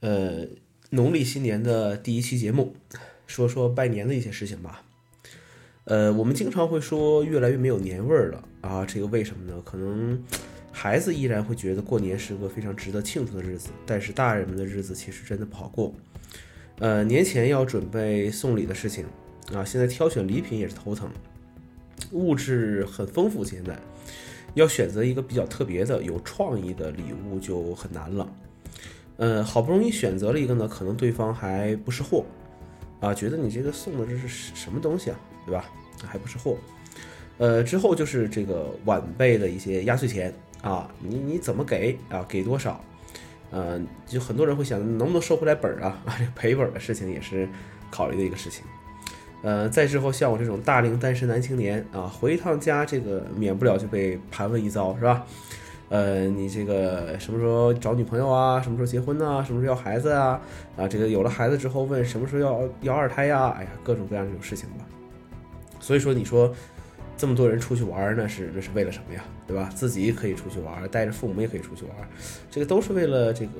呃，农历新年的第一期节目，说说拜年的一些事情吧。呃，我们经常会说越来越没有年味儿了啊，这个为什么呢？可能孩子依然会觉得过年是个非常值得庆祝的日子，但是大人们的日子其实真的不好过。呃，年前要准备送礼的事情啊，现在挑选礼品也是头疼，物质很丰富，现在要选择一个比较特别的、有创意的礼物就很难了。呃，好不容易选择了一个呢，可能对方还不是货，啊，觉得你这个送的这是什么东西啊，对吧？还不是货。呃，之后就是这个晚辈的一些压岁钱啊，你你怎么给啊？给多少？呃，就很多人会想，能不能收回来本儿啊？啊，这赔本的事情也是考虑的一个事情。呃，再之后像我这种大龄单身男青年啊，回一趟家，这个免不了就被盘问一遭，是吧？呃，你这个什么时候找女朋友啊？什么时候结婚呢？什么时候要孩子啊？啊，这个有了孩子之后问什么时候要要二胎呀？哎呀，各种各样这种事情吧。所以说，你说这么多人出去玩，那是那是为了什么呀？对吧？自己可以出去玩，带着父母也可以出去玩，这个都是为了这个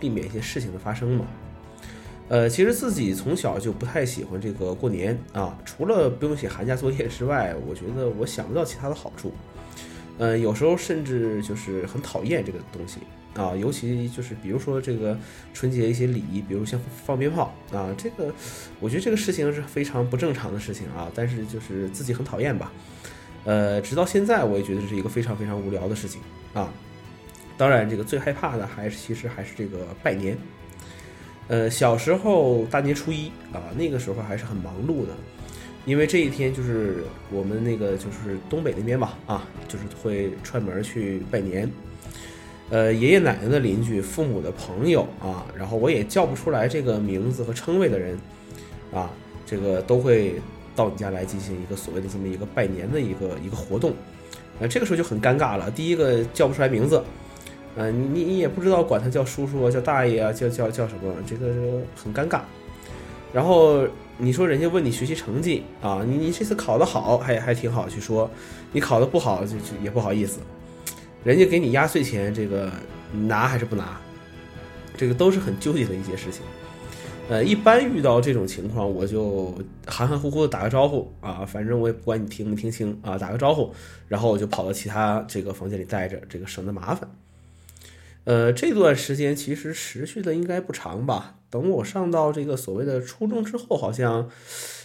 避免一些事情的发生嘛。呃，其实自己从小就不太喜欢这个过年啊，除了不用写寒假作业之外，我觉得我想不到其他的好处。呃，有时候甚至就是很讨厌这个东西啊，尤其就是比如说这个春节一些礼仪，比如像放鞭炮啊，这个我觉得这个事情是非常不正常的事情啊，但是就是自己很讨厌吧。呃，直到现在我也觉得是一个非常非常无聊的事情啊。当然，这个最害怕的还是其实还是这个拜年。呃，小时候大年初一啊，那个时候还是很忙碌的。因为这一天就是我们那个就是东北那边吧，啊，就是会串门去拜年，呃，爷爷奶奶的邻居、父母的朋友啊，然后我也叫不出来这个名字和称谓的人，啊，这个都会到你家来进行一个所谓的这么一个拜年的一个一个活动，呃，这个时候就很尴尬了。第一个叫不出来名字，呃，你你也不知道管他叫叔叔啊，叫大爷啊，叫叫叫什么，这个很尴尬。然后你说人家问你学习成绩啊，你你这次考得好还还挺好去说，你考得不好就就也不好意思，人家给你压岁钱这个拿还是不拿，这个都是很纠结的一些事情。呃，一般遇到这种情况，我就含含糊糊的打个招呼啊，反正我也不管你听没听清啊，打个招呼，然后我就跑到其他这个房间里待着，这个省得麻烦。呃，这段时间其实持续的应该不长吧。等我上到这个所谓的初中之后，好像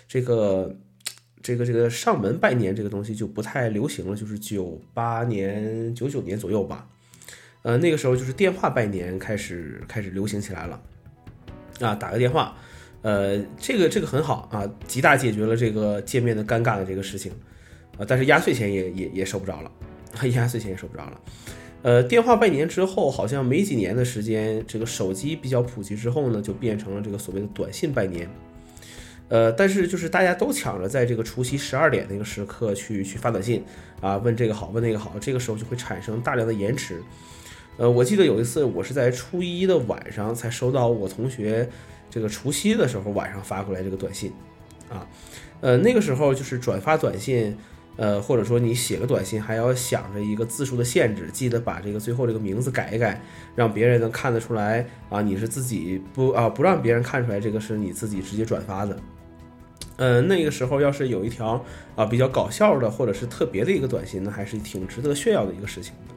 这个这个这个上门拜年这个东西就不太流行了，就是九八年、九九年左右吧。呃，那个时候就是电话拜年开始开始流行起来了。啊，打个电话，呃，这个这个很好啊，极大解决了这个见面的尴尬的这个事情。啊，但是压岁钱也也也收不着了，压岁钱也收不着了。呃，电话拜年之后，好像没几年的时间，这个手机比较普及之后呢，就变成了这个所谓的短信拜年。呃，但是就是大家都抢着在这个除夕十二点那个时刻去去发短信啊，问这个好，问那个好，这个时候就会产生大量的延迟。呃，我记得有一次我是在初一的晚上才收到我同学这个除夕的时候晚上发过来这个短信，啊，呃，那个时候就是转发短信。呃，或者说你写个短信还要想着一个字数的限制，记得把这个最后这个名字改一改，让别人能看得出来啊，你是自己不啊不让别人看出来这个是你自己直接转发的。嗯，那个时候要是有一条啊比较搞笑的或者是特别的一个短信，呢还是挺值得炫耀的一个事情的。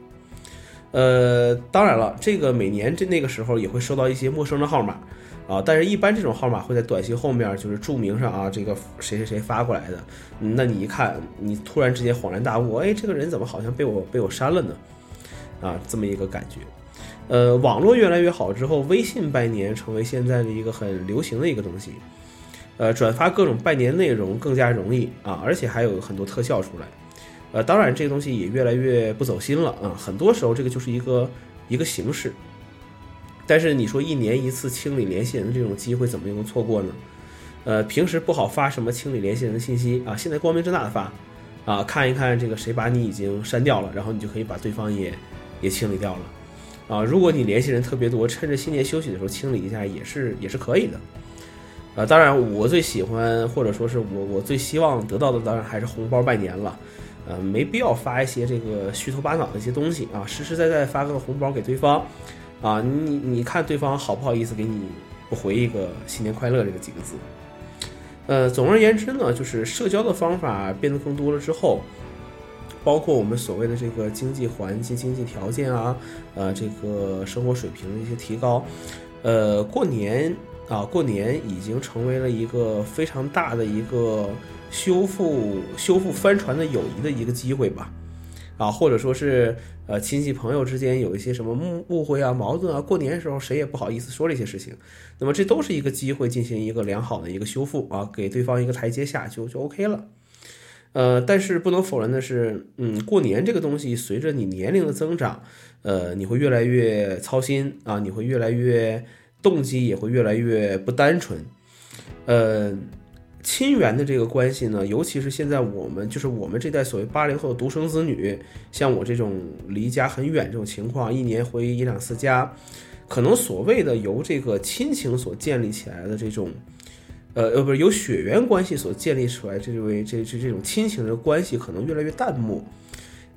呃，当然了，这个每年这那个时候也会收到一些陌生的号码。啊，但是，一般这种号码会在短信后面就是注明上啊，这个谁谁谁发过来的。那你一看，你突然之间恍然大悟，哎，这个人怎么好像被我被我删了呢？啊，这么一个感觉。呃，网络越来越好之后，微信拜年成为现在的一个很流行的一个东西。呃，转发各种拜年内容更加容易啊，而且还有很多特效出来。呃，当然，这个东西也越来越不走心了啊。很多时候，这个就是一个一个形式。但是你说一年一次清理联系人的这种机会怎么能错过呢？呃，平时不好发什么清理联系人的信息啊，现在光明正大的发，啊，看一看这个谁把你已经删掉了，然后你就可以把对方也也清理掉了，啊，如果你联系人特别多，趁着新年休息的时候清理一下也是也是可以的，呃，当然我最喜欢或者说是我我最希望得到的当然还是红包拜年了，呃，没必要发一些这个虚头巴脑的一些东西啊，实实在在发个红包给对方。啊，你你看对方好不好意思给你不回一个新年快乐这个几个字？呃，总而言之呢，就是社交的方法变得更多了之后，包括我们所谓的这个经济环境、经济条件啊，呃，这个生活水平的一些提高，呃，过年啊，过年已经成为了一个非常大的一个修复、修复帆船的友谊的一个机会吧。啊，或者说是呃亲戚朋友之间有一些什么误误会啊、矛盾啊，过年的时候谁也不好意思说这些事情，那么这都是一个机会，进行一个良好的一个修复啊，给对方一个台阶下就就 OK 了。呃，但是不能否认的是，嗯，过年这个东西随着你年龄的增长，呃，你会越来越操心啊，你会越来越动机也会越来越不单纯，呃。亲缘的这个关系呢，尤其是现在我们就是我们这代所谓八零后的独生子女，像我这种离家很远这种情况，一年回一两次家，可能所谓的由这个亲情所建立起来的这种，呃呃，不是由血缘关系所建立出来这位这这这种亲情的关系，可能越来越淡漠，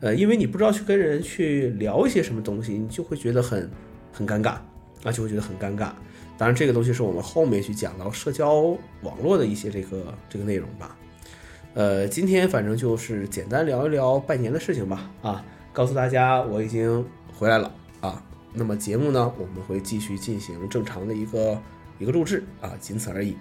呃，因为你不知道去跟人去聊一些什么东西，你就会觉得很很尴尬。那，就会觉得很尴尬。当然，这个东西是我们后面去讲到社交网络的一些这个这个内容吧。呃，今天反正就是简单聊一聊拜年的事情吧。啊，告诉大家我已经回来了啊。那么节目呢，我们会继续进行正常的一个一个录制啊，仅此而已。